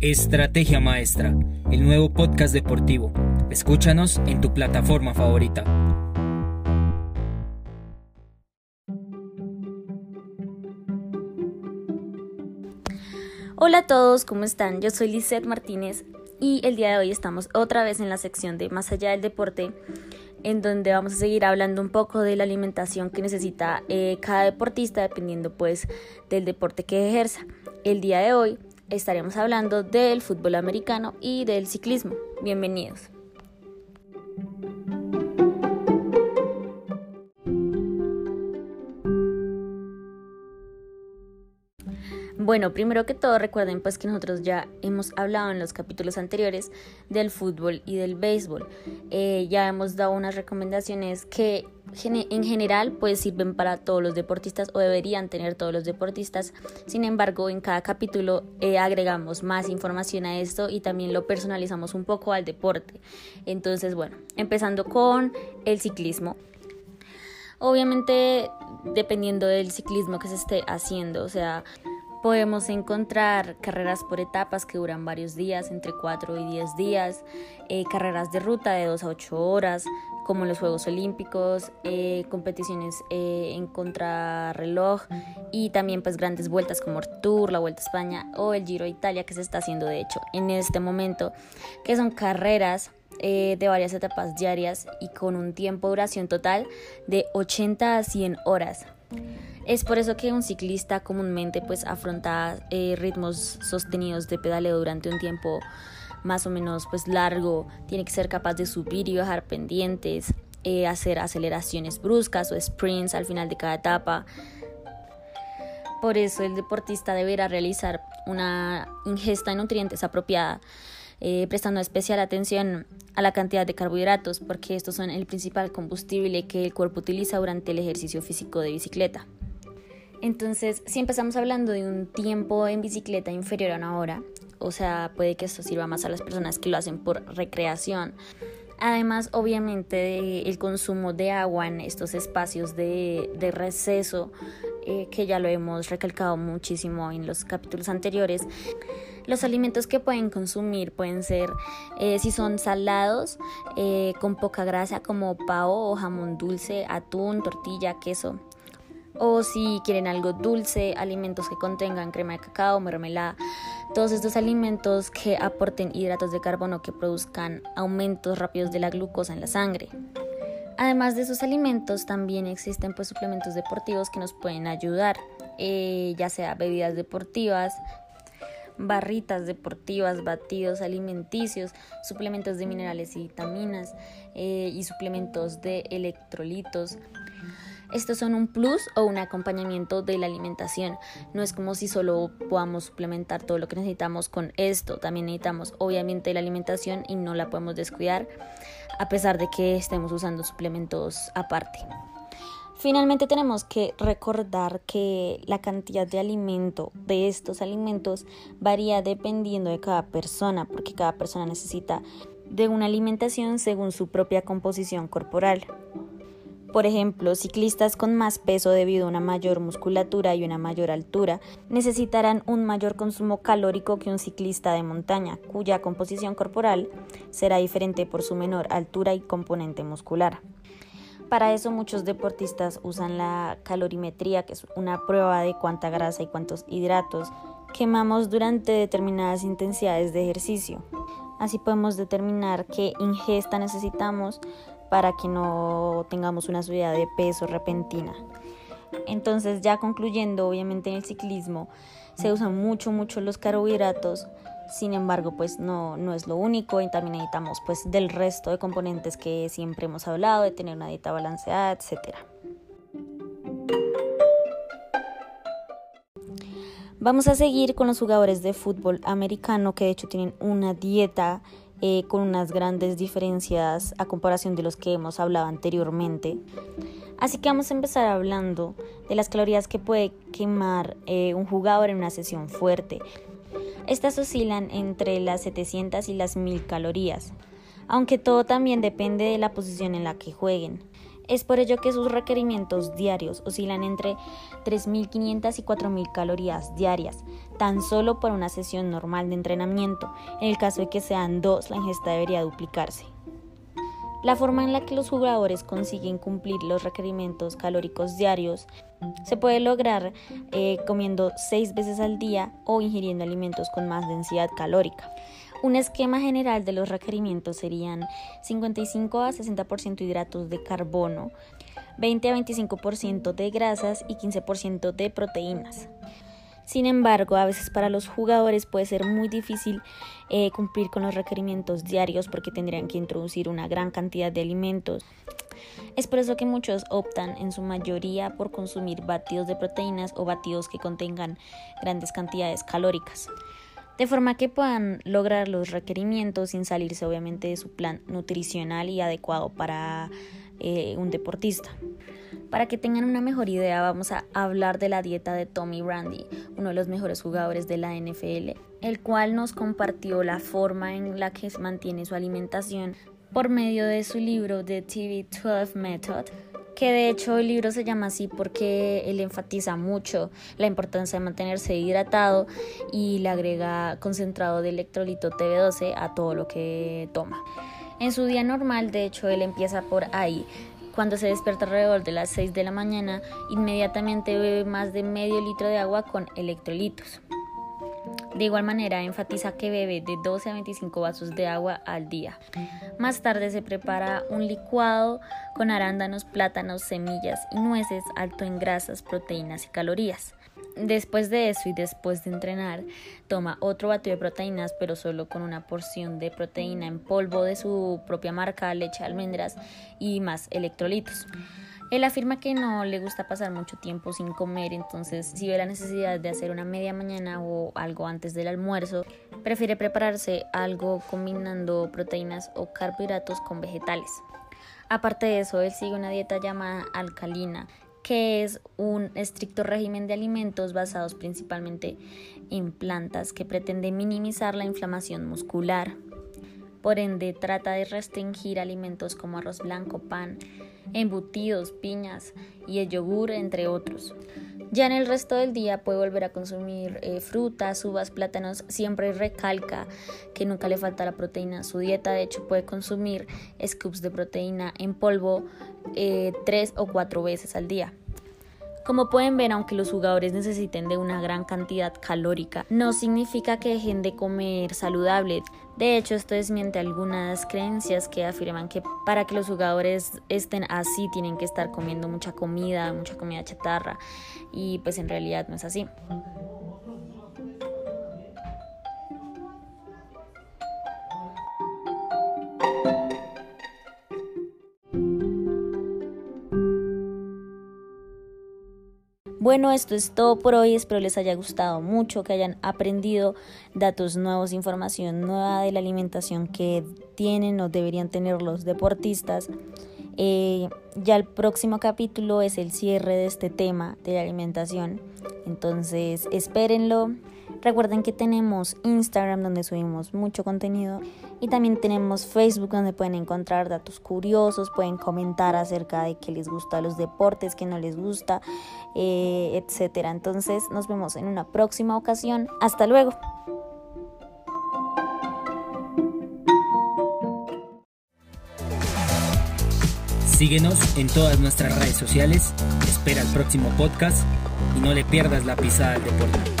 Estrategia Maestra, el nuevo podcast deportivo. Escúchanos en tu plataforma favorita. Hola a todos, ¿cómo están? Yo soy Lizeth Martínez y el día de hoy estamos otra vez en la sección de Más allá del deporte, en donde vamos a seguir hablando un poco de la alimentación que necesita eh, cada deportista dependiendo pues del deporte que ejerza. El día de hoy estaremos hablando del fútbol americano y del ciclismo. Bienvenidos. Bueno, primero que todo recuerden pues que nosotros ya hemos hablado en los capítulos anteriores del fútbol y del béisbol. Eh, ya hemos dado unas recomendaciones que en general pues sirven para todos los deportistas o deberían tener todos los deportistas. Sin embargo, en cada capítulo eh, agregamos más información a esto y también lo personalizamos un poco al deporte. Entonces, bueno, empezando con el ciclismo. Obviamente, dependiendo del ciclismo que se esté haciendo, o sea, Podemos encontrar carreras por etapas que duran varios días, entre 4 y 10 días, eh, carreras de ruta de 2 a 8 horas, como los Juegos Olímpicos, eh, competiciones eh, en contrarreloj y también pues grandes vueltas como el Tour, la Vuelta a España o el Giro de Italia que se está haciendo de hecho en este momento, que son carreras de varias etapas diarias y con un tiempo duración total de 80 a 100 horas. Es por eso que un ciclista comúnmente pues afronta eh, ritmos sostenidos de pedaleo durante un tiempo más o menos pues largo, tiene que ser capaz de subir y bajar pendientes, eh, hacer aceleraciones bruscas o sprints al final de cada etapa. Por eso el deportista deberá realizar una ingesta de nutrientes apropiada, eh, prestando especial atención a la cantidad de carbohidratos, porque estos son el principal combustible que el cuerpo utiliza durante el ejercicio físico de bicicleta. Entonces, si empezamos hablando de un tiempo en bicicleta inferior a una hora, o sea, puede que esto sirva más a las personas que lo hacen por recreación. Además, obviamente, el consumo de agua en estos espacios de, receso, eh, que ya lo hemos recalcado muchísimo en los capítulos anteriores. Los alimentos que pueden consumir pueden ser, eh, si son salados, eh, con poca grasa, como pavo o jamón dulce, atún, tortilla, queso o si quieren algo dulce, alimentos que contengan crema de cacao, mermelada, todos estos alimentos que aporten hidratos de carbono que produzcan aumentos rápidos de la glucosa en la sangre. Además de esos alimentos, también existen pues, suplementos deportivos que nos pueden ayudar, eh, ya sea bebidas deportivas, barritas deportivas, batidos alimenticios, suplementos de minerales y vitaminas eh, y suplementos de electrolitos. Estos son un plus o un acompañamiento de la alimentación. No es como si solo podamos suplementar todo lo que necesitamos con esto. También necesitamos obviamente la alimentación y no la podemos descuidar a pesar de que estemos usando suplementos aparte. Finalmente tenemos que recordar que la cantidad de alimento de estos alimentos varía dependiendo de cada persona, porque cada persona necesita de una alimentación según su propia composición corporal. Por ejemplo, ciclistas con más peso debido a una mayor musculatura y una mayor altura necesitarán un mayor consumo calórico que un ciclista de montaña, cuya composición corporal será diferente por su menor altura y componente muscular. Para eso muchos deportistas usan la calorimetría, que es una prueba de cuánta grasa y cuántos hidratos quemamos durante determinadas intensidades de ejercicio. Así podemos determinar qué ingesta necesitamos para que no tengamos una subida de peso repentina. Entonces ya concluyendo, obviamente en el ciclismo se usan mucho, mucho los carbohidratos, sin embargo pues no, no es lo único y también necesitamos pues del resto de componentes que siempre hemos hablado, de tener una dieta balanceada, etc. Vamos a seguir con los jugadores de fútbol americano que de hecho tienen una dieta eh, con unas grandes diferencias a comparación de los que hemos hablado anteriormente. Así que vamos a empezar hablando de las calorías que puede quemar eh, un jugador en una sesión fuerte. Estas oscilan entre las 700 y las 1000 calorías, aunque todo también depende de la posición en la que jueguen. Es por ello que sus requerimientos diarios oscilan entre 3.500 y 4.000 calorías diarias, tan solo por una sesión normal de entrenamiento. En el caso de que sean dos, la ingesta debería duplicarse. La forma en la que los jugadores consiguen cumplir los requerimientos calóricos diarios se puede lograr eh, comiendo seis veces al día o ingiriendo alimentos con más densidad calórica. Un esquema general de los requerimientos serían 55 a 60% hidratos de carbono, 20 a 25% de grasas y 15% de proteínas. Sin embargo, a veces para los jugadores puede ser muy difícil eh, cumplir con los requerimientos diarios porque tendrían que introducir una gran cantidad de alimentos. Es por eso que muchos optan en su mayoría por consumir batidos de proteínas o batidos que contengan grandes cantidades calóricas. De forma que puedan lograr los requerimientos sin salirse obviamente de su plan nutricional y adecuado para eh, un deportista. Para que tengan una mejor idea, vamos a hablar de la dieta de Tommy Brandy, uno de los mejores jugadores de la NFL, el cual nos compartió la forma en la que mantiene su alimentación por medio de su libro The TV12 Method, que de hecho el libro se llama así porque él enfatiza mucho la importancia de mantenerse hidratado y le agrega concentrado de electrolito TB12 a todo lo que toma. En su día normal, de hecho, él empieza por ahí. Cuando se despierta alrededor de las 6 de la mañana, inmediatamente bebe más de medio litro de agua con electrolitos. De igual manera, enfatiza que bebe de 12 a 25 vasos de agua al día. Más tarde se prepara un licuado con arándanos, plátanos, semillas y nueces alto en grasas, proteínas y calorías. Después de eso y después de entrenar, toma otro batido de proteínas, pero solo con una porción de proteína en polvo de su propia marca, leche, almendras y más electrolitos. Él afirma que no le gusta pasar mucho tiempo sin comer, entonces si ve la necesidad de hacer una media mañana o algo antes del almuerzo, prefiere prepararse algo combinando proteínas o carbohidratos con vegetales. Aparte de eso, él sigue una dieta llamada alcalina, que es un estricto régimen de alimentos basados principalmente en plantas que pretende minimizar la inflamación muscular. Por ende, trata de restringir alimentos como arroz blanco, pan, embutidos, piñas y el yogur, entre otros. Ya en el resto del día puede volver a consumir eh, frutas, uvas, plátanos. Siempre recalca que nunca le falta la proteína. Su dieta, de hecho, puede consumir scoops de proteína en polvo eh, tres o cuatro veces al día. Como pueden ver, aunque los jugadores necesiten de una gran cantidad calórica, no significa que dejen de comer saludable. De hecho, esto desmiente algunas creencias que afirman que para que los jugadores estén así tienen que estar comiendo mucha comida, mucha comida chatarra, y pues en realidad no es así. Bueno, esto es todo por hoy. Espero les haya gustado mucho, que hayan aprendido datos nuevos, información nueva de la alimentación que tienen o deberían tener los deportistas. Eh, ya el próximo capítulo es el cierre de este tema de la alimentación. Entonces, espérenlo. Recuerden que tenemos Instagram donde subimos mucho contenido y también tenemos Facebook donde pueden encontrar datos curiosos, pueden comentar acerca de qué les gusta los deportes, qué no les gusta, eh, etcétera. Entonces nos vemos en una próxima ocasión. Hasta luego. Síguenos en todas nuestras redes sociales, espera el próximo podcast y no le pierdas la pisada del deporte.